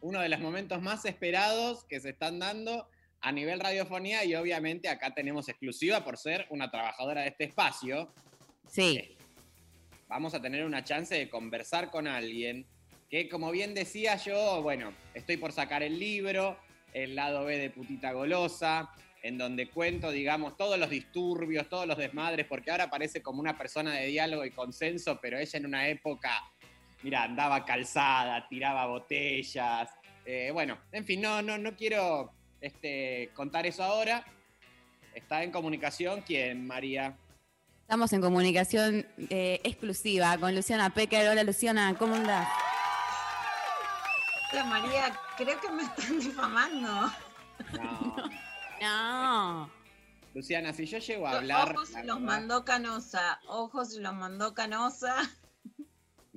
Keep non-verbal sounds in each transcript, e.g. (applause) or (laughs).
uno de los momentos más esperados que se están dando a nivel radiofonía y obviamente acá tenemos exclusiva por ser una trabajadora de este espacio. Sí. Eh, vamos a tener una chance de conversar con alguien que, como bien decía yo, bueno, estoy por sacar el libro, el lado B de Putita Golosa, en donde cuento, digamos, todos los disturbios, todos los desmadres, porque ahora parece como una persona de diálogo y consenso, pero ella en una época, mira, andaba calzada, tiraba botellas. eh, bueno, en fin, no, no, no quiero este, contar eso ahora. Está en comunicación, ¿quién, María? Estamos en comunicación eh, exclusiva con Luciana Pecker. Hola Luciana, ¿cómo andás? Hola María, creo que me están difamando. No. No. Luciana, si yo llego a hablar. Ojos la los verdad, mandó Canosa, ojos los mandó Canosa.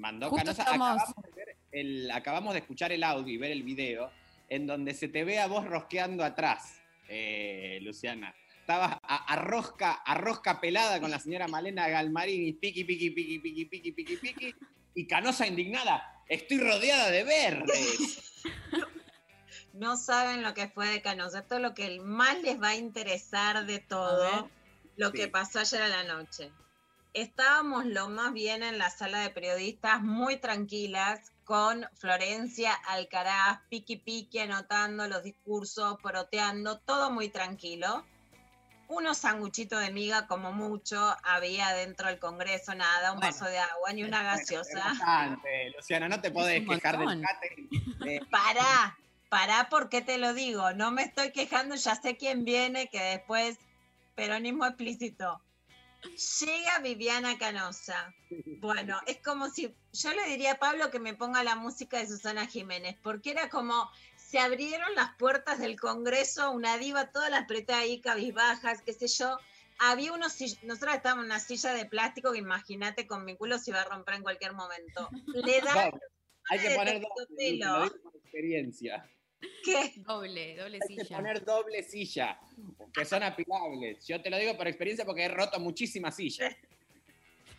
Mandó Justo Canosa. estamos- Acabamos, de ver el- acabamos de escuchar el audio y ver el video en donde se te ve a vos rosqueando atrás, eh, Luciana. Estabas a, a rosca, a rosca pelada con la señora Malena Galmarini, piqui, piqui, piqui, piqui, piqui, piqui, piqui, y Canosa indignada. Estoy rodeada de verdes. (laughs) No saben lo que fue de Canosa. Esto es lo que más les va a interesar de todo, lo Sí. que pasó ayer a la noche. Estábamos lo más bien en la sala de periodistas, muy tranquilas, con Florencia Alcaraz, piqui piqui, anotando los discursos, poroteando, todo muy tranquilo. Unos sanguchitos de miga, como mucho, había dentro del Congreso, nada, un Bueno. vaso de agua, ni una gaseosa. Bastante, Luciana, no te podés quejar del catering. (laughs) Eh, Pará, pará porque te lo digo, no me estoy quejando, ya sé quién viene, que después, peronismo explícito. Llega Viviana Canosa. Bueno, es como si yo le diría a Pablo que me ponga la música de Susana Jiménez, porque era como se abrieron las puertas del Congreso, una diva, todas las pretas ahí cabizbajas, qué sé yo. Había unos, nosotros estábamos en una silla de plástico que imagínate con mi culo se iba a romper en cualquier momento. Le da. Hay que poner por experiencia. Que Doble, doble Hay que silla. poner doble silla, que son apilables. Yo te lo digo por experiencia porque he roto muchísimas sillas.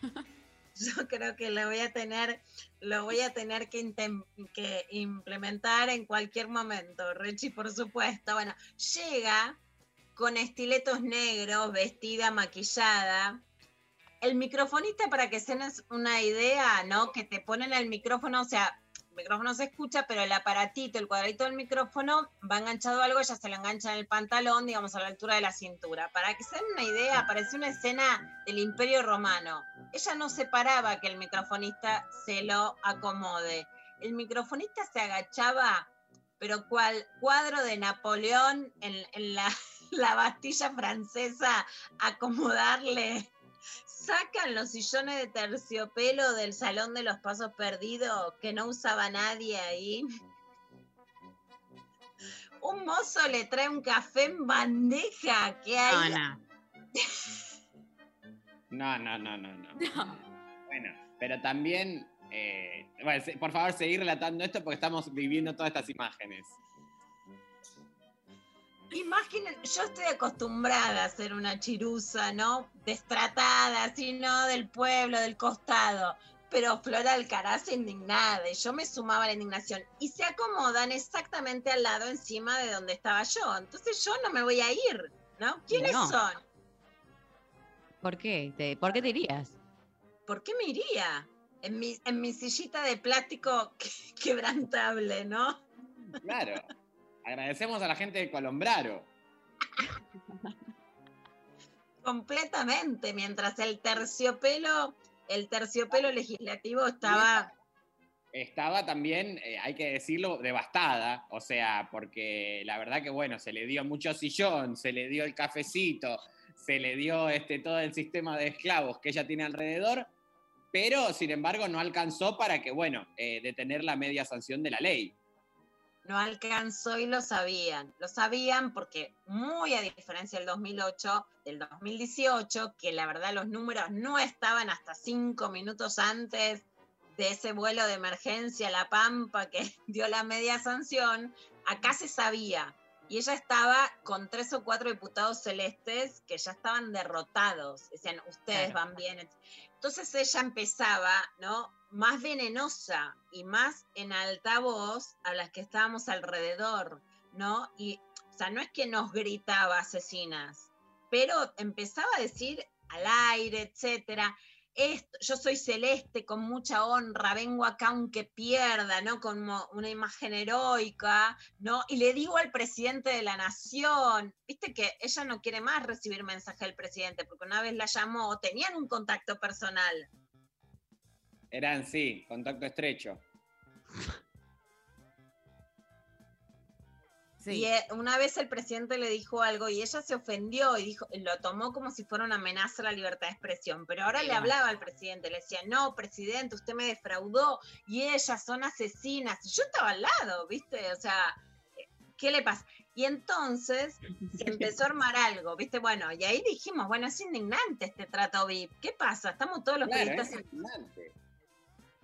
(laughs) yo creo que lo voy a tener, lo voy a tener que, que implementar en cualquier momento, Rechi, por supuesto. Bueno, llega con estiletos negros, vestida, maquillada. El microfonista, para que se den una idea, ¿no? Que te ponen el micrófono, o sea, micrófono se escucha, pero el aparatito, el cuadradito del micrófono va enganchado a algo, ya se lo engancha en el pantalón, digamos, a la altura de la cintura. Para que se den una idea, parece una escena del Imperio Romano. Ella no se paraba que el microfonista se lo acomode. El microfonista se agachaba, pero cual cuadro de Napoleón en, en la, (laughs) la Bastilla francesa, acomodarle. Sacan los sillones de terciopelo del Salón de los Pasos Perdidos que no usaba nadie ahí. Un mozo le trae un café en bandeja que hay. No, no. No, no, no, no, no. Bueno, pero también, eh, bueno, por favor, seguir relatando esto porque estamos viviendo todas estas imágenes. Imaginen, yo estoy acostumbrada a ser una chirusa, ¿no? Destratada, así, ¿no? Del pueblo, del costado. Pero Flora Alcaraz indignada, y yo me sumaba a la indignación. Y se acomodan exactamente al lado, encima de donde estaba yo. Entonces yo no me voy a ir, ¿no? ¿Quiénes No. son? ¿Por qué? Te- ¿Por qué te irías? ¿Por qué me iría? En mi, en mi sillita de plástico que- (laughs) quebrantable, ¿no? Claro. Agradecemos a la gente de Colombraro. (laughs) Completamente, mientras el terciopelo, el terciopelo legislativo estaba... Estaba también, eh, hay que decirlo, devastada. O sea, porque la verdad que, bueno, se le dio mucho sillón, se le dio el cafecito, se le dio este, todo el sistema de esclavos que ella tiene alrededor, pero sin embargo no alcanzó para que, bueno, eh, detener la media sanción de la ley. No alcanzó y lo sabían. Lo sabían porque muy a diferencia del 2008, del 2018, que la verdad los números no estaban hasta cinco minutos antes de ese vuelo de emergencia a La Pampa que (laughs) dio la media sanción, acá se sabía. Y ella estaba con tres o cuatro diputados celestes que ya estaban derrotados. Decían, ustedes Claro. van bien. Entonces ella empezaba, ¿no? Más venenosa y más en altavoz a las que estábamos alrededor, ¿no? Y, o sea, no es que nos gritaba asesinas, pero empezaba a decir al aire, etcétera yo soy celeste con mucha honra, vengo acá aunque pierda, ¿no? Como una imagen heroica, ¿no? Y le digo al presidente de la nación, viste que ella no quiere más recibir mensaje del presidente, porque una vez la llamó, tenían un contacto personal. Eran, sí, contacto estrecho. Y eh, una vez el presidente le dijo algo y ella se ofendió y dijo, lo tomó como si fuera una amenaza a la libertad de expresión. Pero ahora le hablaba al presidente, le decía, no, presidente, usted me defraudó y ellas son asesinas. Yo estaba al lado, ¿viste? O sea, ¿qué le pasa? Y entonces se (laughs) empezó a armar algo, ¿viste? Bueno, y ahí dijimos, bueno, es indignante este trato VIP. ¿Qué pasa? Estamos todos los periodistas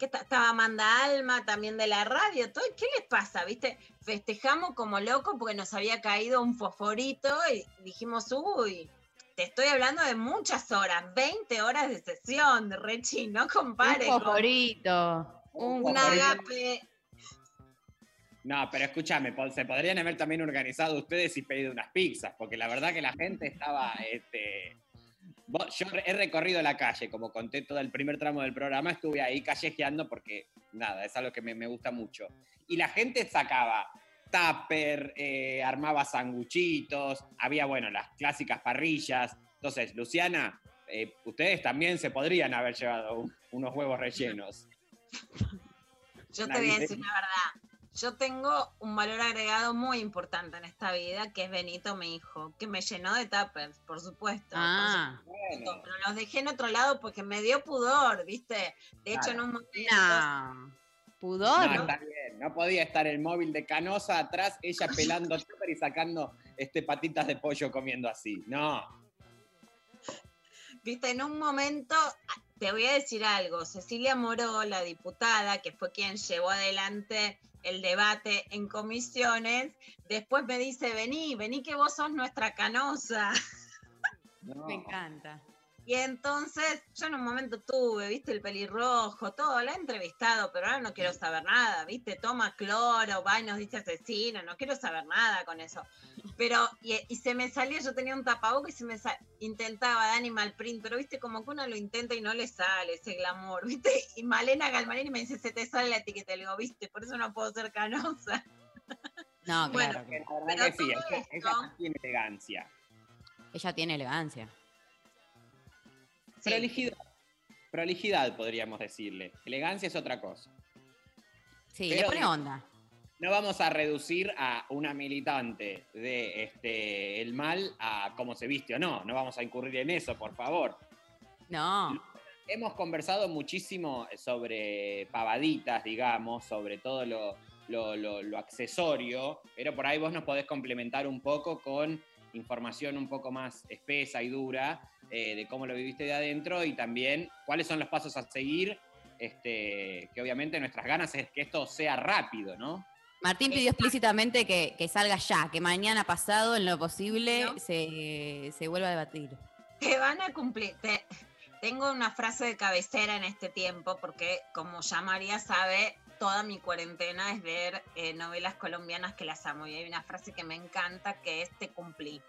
estaba Amanda Alma también de la radio, todo, ¿qué les pasa? ¿Viste? Festejamos como locos porque nos había caído un fosforito y dijimos, uy, te estoy hablando de muchas horas, 20 horas de sesión, Rechi, no compares. Un fosforito. Un, agape. No, pero escúchame, se podrían haber también organizado ustedes y pedido unas pizzas, porque la verdad que la gente estaba este, yo he recorrido la calle, como conté todo el primer tramo del programa, estuve ahí callejeando porque, nada, es algo que me, gusta mucho. Y la gente sacaba tupper, eh, armaba sanguchitos, había, bueno, las clásicas parrillas. Entonces, Luciana, eh, ustedes también se podrían haber llevado unos huevos rellenos. Yo te voy a decir la verdad yo tengo un valor agregado muy importante en esta vida, que es Benito, mi hijo, que me llenó de tuppers, por supuesto. Ah. Pero los dejé en otro lado porque me dio pudor, ¿viste? De hecho, en un momento... No. Pudor. No, está bien. no podía estar el móvil de Canosa atrás, ella pelando (laughs) tupper y sacando este, patitas de pollo comiendo así. No. Viste, en un momento, te voy a decir algo, Cecilia Moró, la diputada, que fue quien llevó adelante el debate en comisiones, después me dice, vení, vení que vos sos nuestra canosa. (laughs) Me encanta. Y entonces yo en un momento tuve, viste, el pelirrojo, todo, la he entrevistado, pero ahora no quiero saber nada, viste, toma cloro, va y nos dice asesino, no quiero saber nada con eso. Pero, y, se me salía, yo tenía un tapaboca y se me intentaba de animal print, pero viste, como que uno lo intenta y no le sale ese glamour, viste. (laughs) Y Malena Galmarini me dice, se te sale la etiqueta, le digo, viste, por eso no puedo ser canosa. (laughs) No, claro. Bueno, que sí, ella tiene elegancia. Ella tiene elegancia. Prolijidad. Prolijidad, podríamos decirle. Elegancia es otra cosa. Sí, le pone onda. No vamos a reducir a una militante de este, el mal a cómo se viste o no. No vamos a incurrir en eso, por favor. No. Hemos conversado muchísimo sobre pavaditas, digamos, sobre todo lo, lo, accesorio, pero por ahí vos nos podés complementar un poco con información un poco más espesa y dura eh, de cómo lo viviste de adentro y también cuáles son los pasos a seguir, este, que obviamente nuestras ganas es que esto sea rápido, ¿no? Martín pidió explícitamente que, salga ya, que mañana pasado, en lo posible, se, vuelva a debatir. Te van a cumplir. tengo una frase de cabecera en este tiempo, porque como ya María sabe, toda mi cuarentena es ver eh, novelas colombianas que las amo. Y hay una frase que me encanta que es te cumplí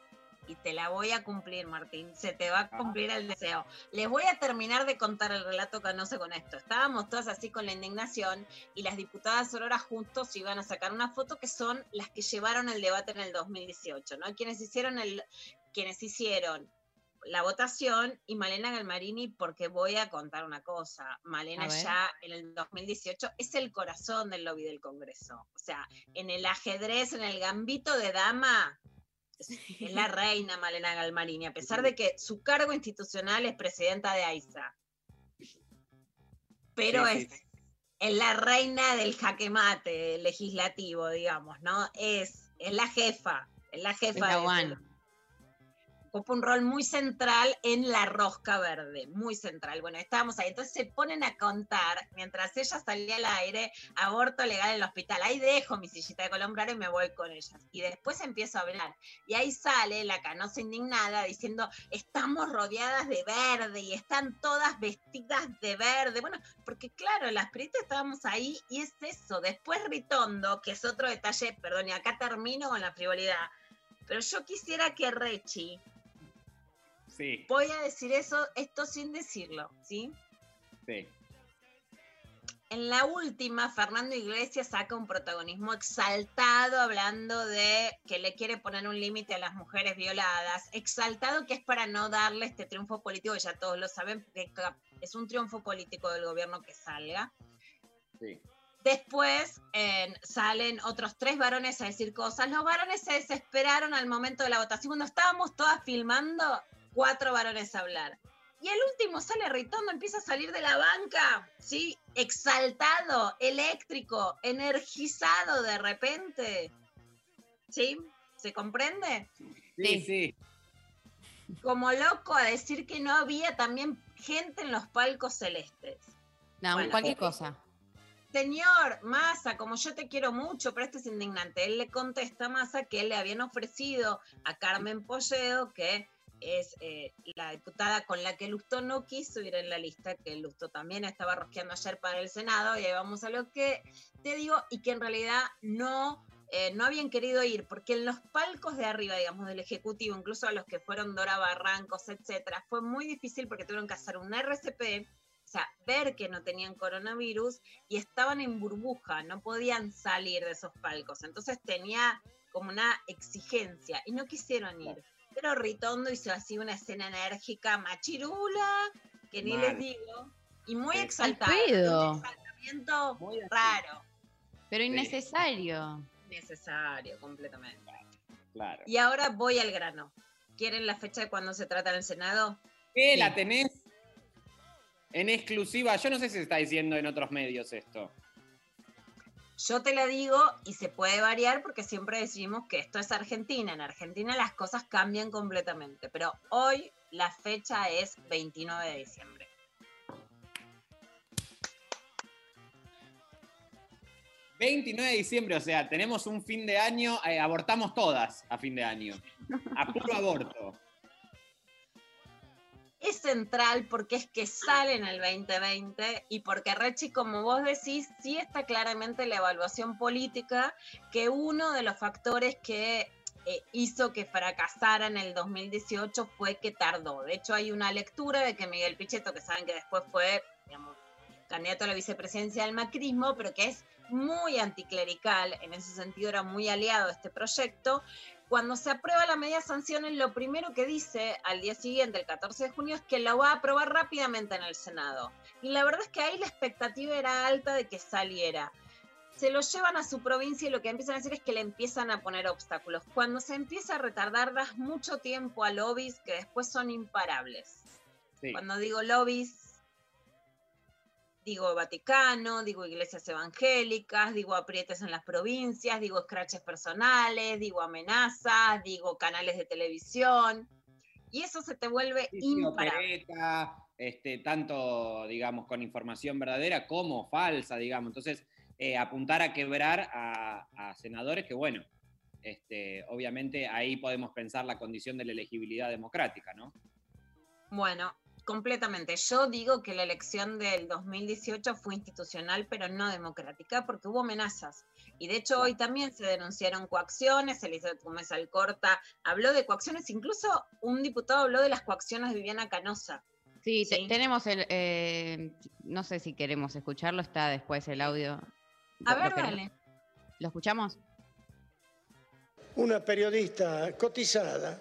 y te la voy a cumplir, Martín. Se te va a cumplir el deseo. Les voy a terminar de contar el relato canoso con esto. Estábamos todas así con la indignación y las diputadas Aurora juntos iban a sacar una foto que son las que llevaron el debate en el 2018, ¿no? Quienes hicieron el, quienes hicieron la votación y Malena Galmarini, porque voy a contar una cosa. Malena ya en el 2018 es el corazón del lobby del Congreso. O sea, en el ajedrez, en el gambito de dama, es la (laughs) reina Malena Galmarini, a pesar de que su cargo institucional es presidenta de AISA. Pero es, la reina del jaque mate legislativo, digamos, ¿no? Es, es la jefa, es la jefa. de ocupa un rol muy central en la rosca verde, muy central. Bueno, estábamos ahí, entonces se ponen a contar, mientras ella salía al aire, aborto legal en el hospital, ahí dejo mi sillita de colombrero y me voy con ellas. Y después empiezo a hablar, y ahí sale la canosa indignada diciendo, estamos rodeadas de verde y están todas vestidas de verde. Bueno, porque claro, las periodistas estábamos ahí y es eso. Después Ritondo, que es otro detalle, perdón, y acá termino con la frivolidad pero yo quisiera que Rechi. Sí. Voy a decir eso, esto sin decirlo, ¿sí? Sí. En la última, Fernando Iglesias saca un protagonismo exaltado hablando de que le quiere poner un límite a las mujeres violadas. Exaltado que es para no darle este triunfo político, ya todos lo saben, porque es un triunfo político del gobierno que salga. Sí. Después salen otros tres varones a decir cosas. Los varones se desesperaron al momento de la votación. Cuando estábamos todas filmando, cuatro varones a hablar. Y el último sale Ritondo, empieza a salir de la banca, ¿sí? Exaltado, eléctrico, energizado de repente. ¿Sí? ¿Se comprende? Sí, sí. Como loco a decir que no había también gente en los palcos celestes. No, cualquier cosa señor Massa, como yo te quiero mucho, pero esto es indignante. Él le contesta a Massa que le habían ofrecido a Carmen Polledo, que es eh, la diputada con la que Lusto no quiso ir en la lista, que Lusto también estaba rosqueando ayer para el Senado, y ahí vamos a lo que te digo, y que en realidad no, eh, no habían querido ir, porque en los palcos de arriba, digamos, del Ejecutivo, incluso a los que fueron Dora Barrancos, etcétera, fue muy difícil porque tuvieron que hacer un RCP sea, ver que no tenían coronavirus y estaban en burbuja, no podían salir de esos palcos. Entonces tenía como una exigencia y no quisieron ir. Pero Ritondo hizo así una escena enérgica, machirula, que ni les digo, y muy exaltado. Un exaltamiento muy raro. Pero innecesario. Innecesario, completamente. Claro. Y ahora voy al grano. ¿Quieren la fecha de cuando se trata en el Senado? ¿Qué? ¿La tenés? En exclusiva, yo no sé si se está diciendo en otros medios esto. Yo te la digo y se puede variar porque siempre decimos que esto es Argentina. En Argentina las cosas cambian completamente, pero hoy la fecha es 29 de diciembre. ...29 de diciembre, o sea, tenemos un fin de año, eh, abortamos todas a fin de año. A puro aborto es central porque es que sale en el 2020 y porque Rechi, como vos decís, sí está claramente la evaluación política que uno de los factores que eh, hizo que fracasara en el 2018 fue que tardó. De hecho, hay una lectura de que Miguel Pichetto, que saben que después fue candidato a la vicepresidencia del macrismo, pero que es muy anticlerical, en ese sentido era muy aliado a este proyecto, cuando se aprueba la medida de sanciones, lo primero que dice al día siguiente, el 14 de junio, es que la va a aprobar rápidamente en el Senado. Y la verdad es que ahí la expectativa era alta de que saliera. Se lo llevan a su provincia y lo que empiezan a hacer es que le empiezan a poner obstáculos. Cuando se empieza a retardar, das mucho tiempo a lobbies que después son imparables. Cuando digo lobbies, digo Vaticano, digo iglesias evangélicas, digo aprietes en las provincias, digo escraches personales, digo amenazas, digo canales de televisión, y eso se te vuelve imparable. este, tanto, digamos, con información verdadera como falsa, digamos. Entonces, eh, apuntar a quebrar a, a, senadores que, bueno, este, obviamente ahí podemos pensar la condición de la elegibilidad democrática, ¿no? Bueno, Completamente. Yo digo que la elección del 2018 fue institucional, pero no democrática, porque hubo amenazas. Y de hecho hoy también se denunciaron coacciones, Elizabeth Gómez Alcorta habló de coacciones, incluso un diputado habló de las coacciones de Viviana Canosa. Sí, tenemos el, eh, no sé si queremos escucharlo, está después el audio. A ver, dale. ¿Lo escuchamos? Una periodista cotizada,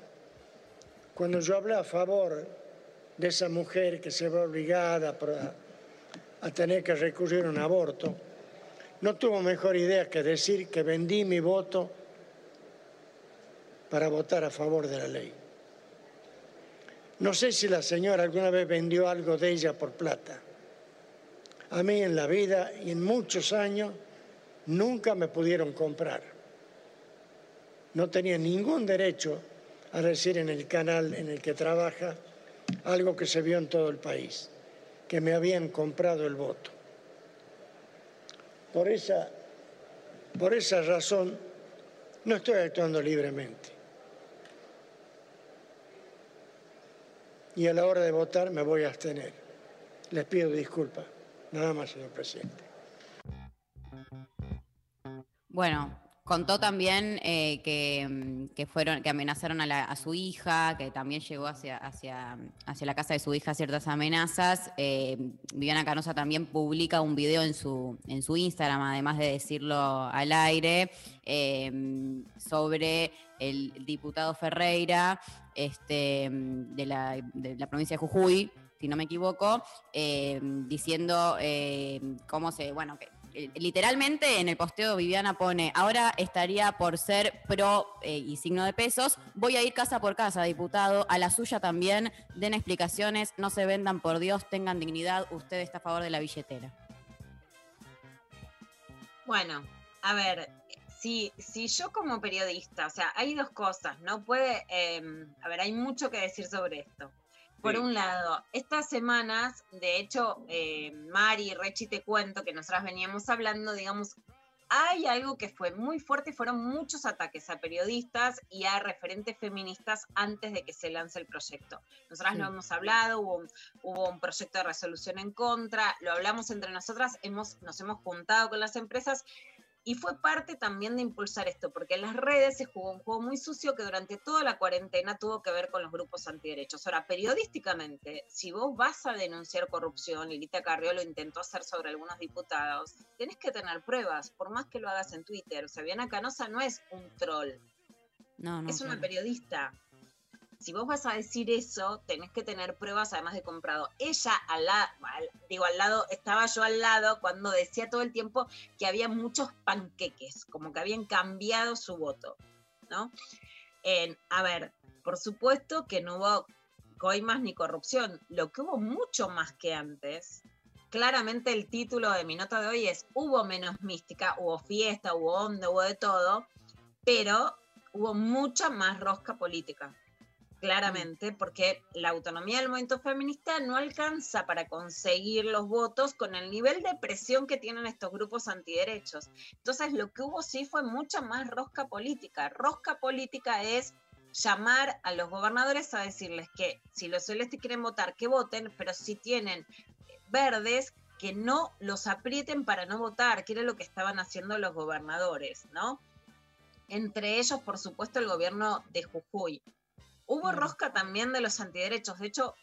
cuando yo hablé a favor de esa mujer que se ve obligada a, tener que recurrir a un aborto, no tuvo mejor idea que decir que vendí mi voto para votar a favor de la ley. No sé si la señora alguna vez vendió algo de ella por plata. A mí en la vida y en muchos años nunca me pudieron comprar. No tenía ningún derecho a decir en el canal en el que trabaja algo que se vio en todo el país, que me habían comprado el voto. Por esa, por esa razón no estoy actuando libremente. Y a la hora de votar me voy a abstener. Les pido disculpas. Nada más, señor presidente. Bueno, Contó también eh, mm, que, fueron, que amenazaron a, su hija, que también llegó hacia, hacia, hacia la casa de su hija ciertas amenazas. Eh, Viviana Canosa también publica un video en su, en su Instagram, además de decirlo al aire, eh, sobre el diputado Ferreira este, de, la, de la provincia de Jujuy, si no me equivoco, diciendo cómo se, bueno, que eh, literalmente en el posteo Viviana pone, ahora estaría por ser pro eh, y signo de pesos, voy a ir casa por casa, diputado, a la suya también, den explicaciones, no se vendan por Dios, tengan dignidad, usted está a favor de la billetera. Bueno, a ver, si, si yo como periodista, o sea, hay dos cosas, no puede, em, a ver, hay mucho que decir sobre esto. Por un lado, estas semanas, de hecho, eh, Mari Rechi te cuento que nosotras veníamos hablando, digamos, hay algo que fue muy fuerte, fueron muchos ataques a periodistas y a referentes feministas antes de que se lance el proyecto. Nosotras lo hemos hablado, hubo hubo un proyecto de resolución en contra, lo hablamos entre nosotras, hemos, nos hemos juntado con las empresas y fue parte también de impulsar esto, porque en las redes se jugó un juego muy sucio que durante toda la cuarentena tuvo que ver con los grupos antiderechos. Ahora, periodísticamente, si vos vas a denunciar corrupción, y Lita Carrió lo intentó hacer sobre algunos diputados, tenés que tener pruebas, por más que lo hagas en Twitter. O sea, Viana Canosa no es un troll. No, no, es una periodista si vos vas a decir eso, tenés que tener pruebas además de comprado. Ella al lado, digo al lado, estaba yo al lado cuando decía todo el tiempo que había muchos panqueques, como que habían cambiado su voto, ¿no? a ver, por supuesto que no hubo coimas ni corrupción, lo que hubo mucho más que antes. Claramente el título de mi nota de hoy es Hubo menos mística, hubo fiesta, hubo onda, hubo de todo, pero hubo mucha más rosca política claramente, porque la autonomía del movimiento feminista no alcanza para conseguir los votos con el nivel de presión que tienen estos grupos antiderechos. Entonces, lo que hubo sí fue mucha más rosca política. Rosca política es llamar a los gobernadores a decirles que si los celestes quieren votar, que voten, pero si tienen verdes, que no los aprieten para no votar, que era lo que estaban haciendo los gobernadores, ¿no? Entre ellos, por supuesto, el gobierno de Jujuy. Hubo rosca también de los antiderechos. De hecho,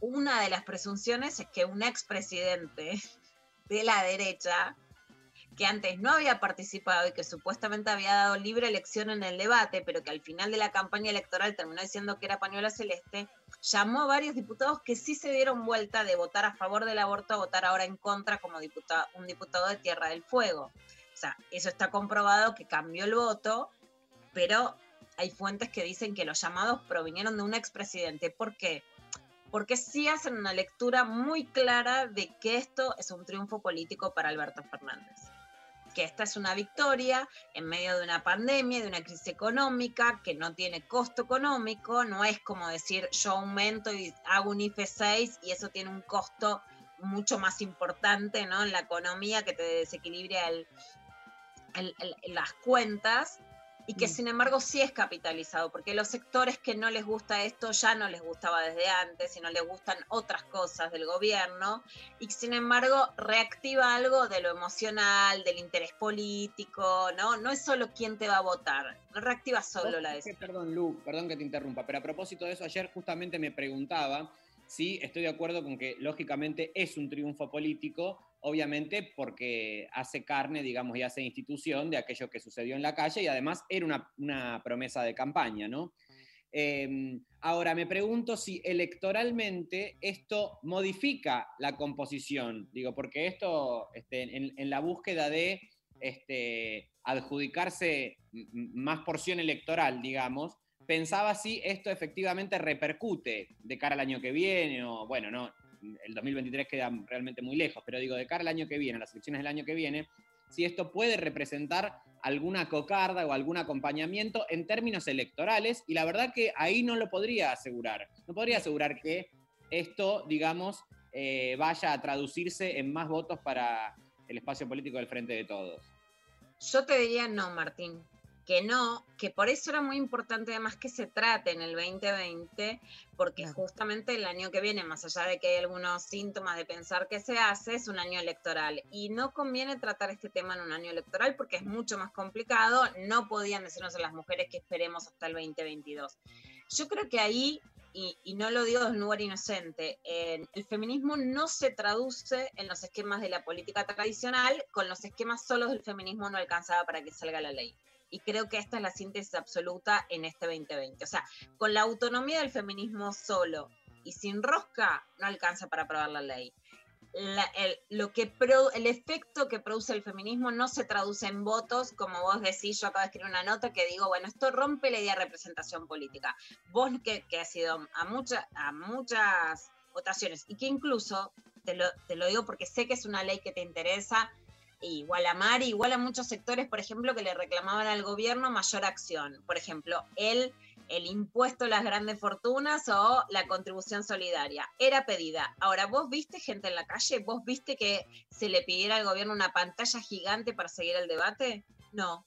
una de las presunciones es que un expresidente (laughs) de la derecha, que antes no había participado y que supuestamente había dado libre elección en el debate, pero que al final de la campaña electoral terminó diciendo que era pañuela celeste, llamó a varios diputados que sí se dieron vuelta de votar a favor del aborto a votar ahora en contra como diputado, un diputado de Tierra del Fuego. O sea, eso está comprobado que cambió el voto, pero hay fuentes que dicen que los llamados provinieron de un expresidente. ¿Por qué? Porque sí hacen una lectura muy clara de que esto es un triunfo político para Alberto Fernández. Que esta es una victoria en medio de una pandemia, de una crisis económica, que no tiene costo económico, no es como decir yo aumento y hago un IFE 6 y eso tiene un costo mucho más importante ¿no? en la economía que te desequilibra las cuentas y que mm. sin embargo sí es capitalizado, porque los sectores que no les gusta esto ya no les gustaba desde antes y no les gustan otras cosas del gobierno, y sin embargo reactiva algo de lo emocional, del interés político, ¿no? No es solo quién te va a votar, no reactiva solo la decisión. Perdón, Lu, perdón que te interrumpa, pero a propósito de eso, ayer justamente me preguntaba si estoy de acuerdo con que lógicamente es un triunfo político, obviamente porque hace carne, digamos, y hace institución de aquello que sucedió en la calle y además era una, promesa de campaña, ¿no? Em, ahora, me pregunto si electoralmente esto modifica la composición, digo, porque esto este, en, la búsqueda de este, adjudicarse más porción electoral, digamos, pensaba si esto efectivamente repercute de cara al año que viene, o bueno, no, el 2023 queda realmente muy lejos, pero digo, de cara al año que viene, a las elecciones del año que viene, si esto puede representar alguna cocarda o algún acompañamiento en términos electorales y la verdad que ahí no lo podría asegurar. No podría asegurar que esto, digamos, eh, vaya a traducirse en más votos para el espacio político del Frente de Todos. Yo te diría no, Martín que no, que por eso era muy importante además que se trate en el 2020, porque justamente el año que viene, más allá de que hay algunos síntomas de pensar que se hace, es un año electoral. Y no conviene tratar este tema en un año electoral porque es mucho más complicado. No podían decirnos a las mujeres que esperemos hasta el 2022. Yo creo que ahí y, no lo digo de un lugar inocente, el feminismo no se traduce en los esquemas de la política tradicional, con los esquemas solos del feminismo no alcanzaba para que salga la ley. Y creo que esta es la síntesis absoluta en este 2020. O sea, con la autonomía del feminismo solo y sin rosca, no alcanza para aprobar la ley. el, lo que el efecto que produce el feminismo no se traduce en votos, como vos decís, yo acabo de escribir una nota que digo, bueno, esto rompe la idea de representación política. Vos que, que has ido a, mucha, a muchas votaciones y que incluso, te lo, te lo digo porque sé que es una ley que te interesa, igual a Mari, igual a muchos sectores, por ejemplo, que le reclamaban al gobierno mayor acción. Por ejemplo, el, el impuesto a las grandes fortunas o la contribución solidaria. Era pedida. Ahora, ¿vos viste gente en la calle? ¿Vos viste que se le pidiera al gobierno una pantalla gigante para seguir el debate? No.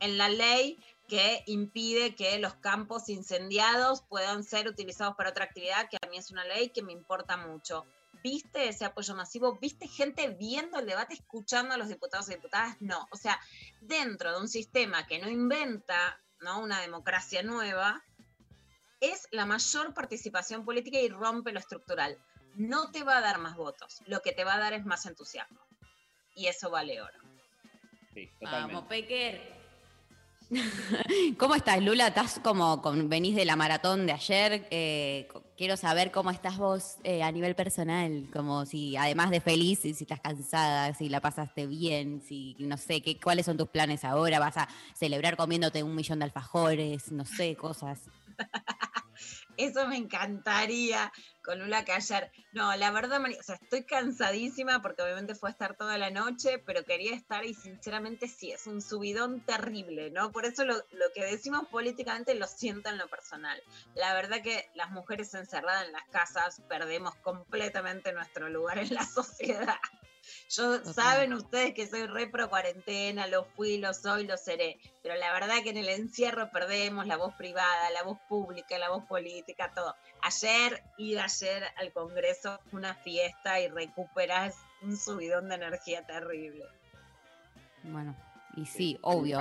En la ley que impide que los campos incendiados puedan ser utilizados para otra actividad, que a mí es una ley que me importa mucho ¿Viste ese apoyo masivo? ¿Viste gente viendo el debate, escuchando a los diputados y diputadas? No. O sea, dentro de un sistema que no inventa ¿no? una democracia nueva, es la mayor participación política y rompe lo estructural. No te va a dar más votos, lo que te va a dar es más entusiasmo. Y eso vale oro. Sí, totalmente. Vamos, Pecker. (laughs) ¿Cómo estás, Lula? ¿Estás como venís de la maratón de ayer? Eh, quiero saber cómo estás vos eh, a nivel personal, como si además de feliz, si, estás cansada, si la pasaste bien, si no sé, qué, cuáles son tus planes ahora, vas a celebrar comiéndote un millón de alfajores, no sé, cosas. (laughs) Eso me encantaría con Lula Callar. No, la verdad, o sea, estoy cansadísima porque obviamente fue a estar toda la noche, pero quería estar y sinceramente sí, es un subidón terrible, ¿no? Por eso lo, lo que decimos políticamente lo siento en lo personal. La verdad que las mujeres encerradas en las casas perdemos completamente nuestro lugar en la (laughs) sociedad. Yo saben ustedes que soy re pro cuarentena, lo fui, lo soy, lo seré, pero la verdad que en el encierro perdemos la voz privada, la voz pública, la voz política, todo. Ayer, ir ayer al Congreso una fiesta y recuperas un subidón de energía terrible. Bueno, y sí, obvio,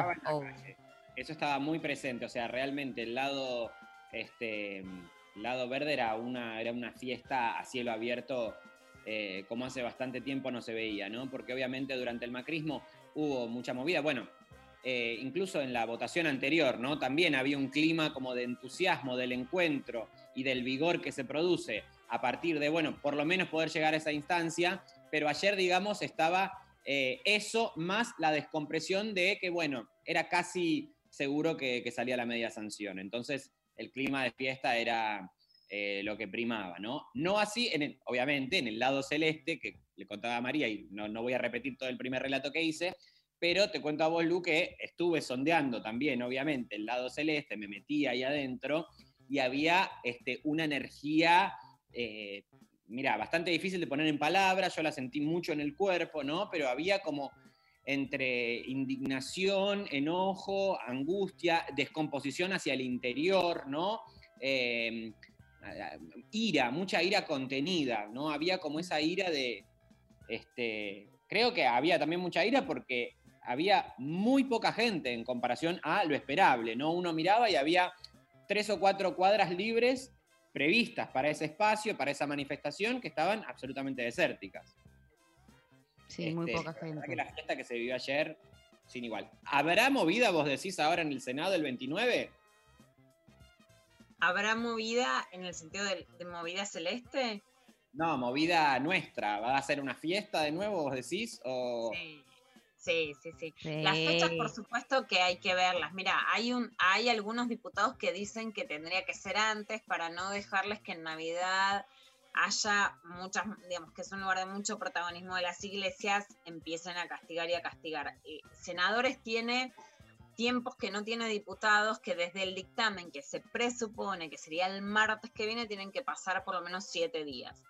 Eso estaba muy presente, o sea, realmente el lado, este, lado verde era una, era una fiesta a cielo abierto eh, como hace bastante tiempo no se veía, ¿no? Porque obviamente durante el macrismo hubo mucha movida. Bueno, eh, incluso en la votación anterior, ¿no? También había un clima como de entusiasmo del encuentro y del vigor que se produce a partir de, bueno, por lo menos poder llegar a esa instancia, pero ayer, digamos, estaba eh, eso más la descompresión de que, bueno, era casi seguro que, que salía la media sanción. Entonces, el clima de fiesta era, eh, lo que primaba, ¿no? No así, en obviamente, en el lado celeste, que le contaba a María, y no, no voy a repetir todo el primer relato que hice, pero te cuento a vos, Lu, que estuve sondeando también, obviamente, el lado celeste, me metí ahí adentro, y había este, una energía, eh, mira, bastante difícil de poner en palabras, yo la sentí mucho en el cuerpo, ¿no? Pero había como entre indignación, enojo, angustia, descomposición hacia el interior, ¿no? Eh, ira, mucha ira contenida, ¿no? Había como esa ira de, este, creo que había también mucha ira porque había muy poca gente en comparación a lo esperable, ¿no? Uno miraba y había tres o cuatro cuadras libres previstas para ese espacio, para esa manifestación, que estaban absolutamente desérticas. Sí, muy este, poca gente. Que la fiesta que se vivió ayer, sin igual. ¿Habrá movida, vos decís ahora en el Senado el 29? ¿Habrá movida en el sentido de, movida celeste? No, movida nuestra. ¿Va a ser una fiesta de nuevo, vos decís? Sí. Sí, sí, Las fechas, por supuesto, que hay que verlas. Mira, hay, un, hay algunos diputados que dicen que tendría que ser antes para no dejarles que en Navidad haya muchas, digamos que es un lugar de mucho protagonismo de las iglesias, empiecen a castigar y a castigar. Eh, senadores tiene tiempos que no tiene diputados, que desde el dictamen que se presupone que sería el martes que viene, tienen que pasar por lo menos siete días.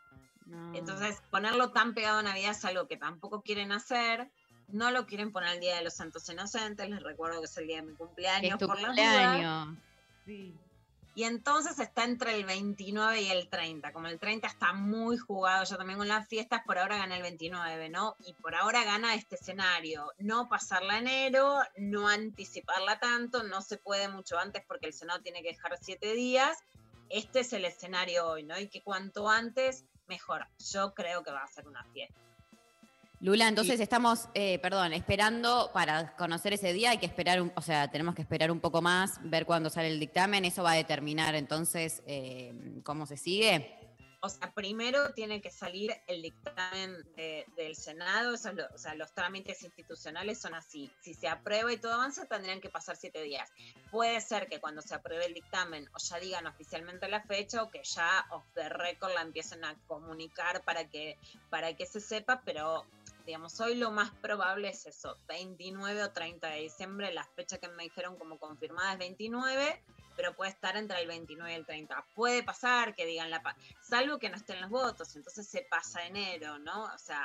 Entonces, ponerlo tan pegado a Navidad es algo que tampoco quieren hacer. No lo quieren poner el Día de los Santos Inocentes. Les recuerdo que es el día de mi cumpleaños. por cumpleaños. Sí. Y entonces está entre el 29 y el 30. Como el 30 está muy jugado yo también con las fiestas, por ahora gana el 29, ¿no? Y por ahora gana este escenario. No pasarla enero, no anticiparla tanto, no se puede mucho antes porque el Senado tiene que dejar siete días. Este es el escenario hoy, ¿no? Y que cuanto antes, mejor. Yo creo que va a ser una fiesta. Lula, entonces estamos, eh, perdón, esperando para conocer ese día, hay que esperar, un, o sea, tenemos que esperar un poco más, ver cuándo sale el dictamen, eso va a determinar entonces eh, cómo se sigue. O sea, primero tiene que salir el dictamen del Senado, o sea, los trámites institucionales son así. Si se aprueba y todo avanza, tendrían que pasar siete días. Puede ser que cuando se apruebe el dictamen o ya digan oficialmente la fecha o que ya off the record la empiecen a comunicar para que, para que se sepa, pero digamos, hoy lo más probable es eso, 29 o 30 de diciembre, la fecha que me dijeron como confirmada es 29, pero puede estar entre el 29 y el 30. Puede pasar que digan la paz, salvo que no estén los votos, entonces se pasa enero, ¿no? O sea,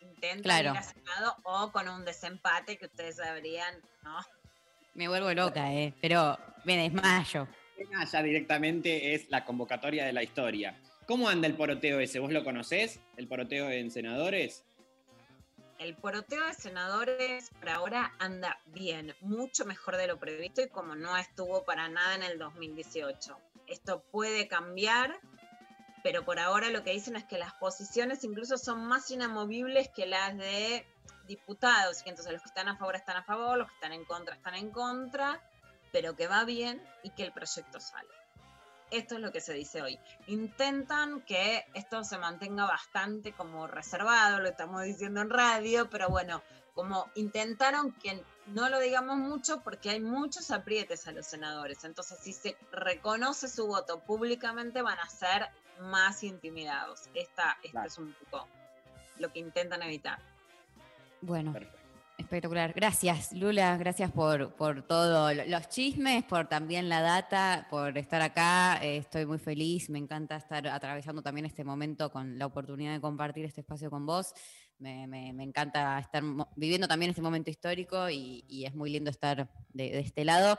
intentan ir a o con un desempate que ustedes sabrían, ¿no? Me vuelvo loca, ¿eh? Pero me desmayo. Ya directamente es la convocatoria de la historia. ¿Cómo anda el poroteo ese? ¿Vos lo conocés? ¿El poroteo en senadores? El poroteo de senadores por ahora anda bien, mucho mejor de lo previsto y como no estuvo para nada en el 2018. Esto puede cambiar, pero por ahora lo que dicen es que las posiciones incluso son más inamovibles que las de diputados, y entonces los que están a favor están a favor, los que están en contra están en contra, pero que va bien y que el proyecto sale. Esto es lo que se dice hoy. Intentan que esto se mantenga bastante como reservado, lo estamos diciendo en radio, pero bueno, como intentaron que no lo digamos mucho porque hay muchos aprietes a los senadores. Entonces, si se reconoce su voto públicamente, van a ser más intimidados. Esta, este es un poco lo que intentan evitar. Bueno. Espectacular. Gracias, Lula. Gracias por, por todo, los chismes, por también la data, por estar acá. Eh, estoy muy feliz. Me encanta estar atravesando también este momento con la oportunidad de compartir este espacio con vos. Me, encanta estar viviendo también este momento histórico y, es muy lindo estar de, de este lado.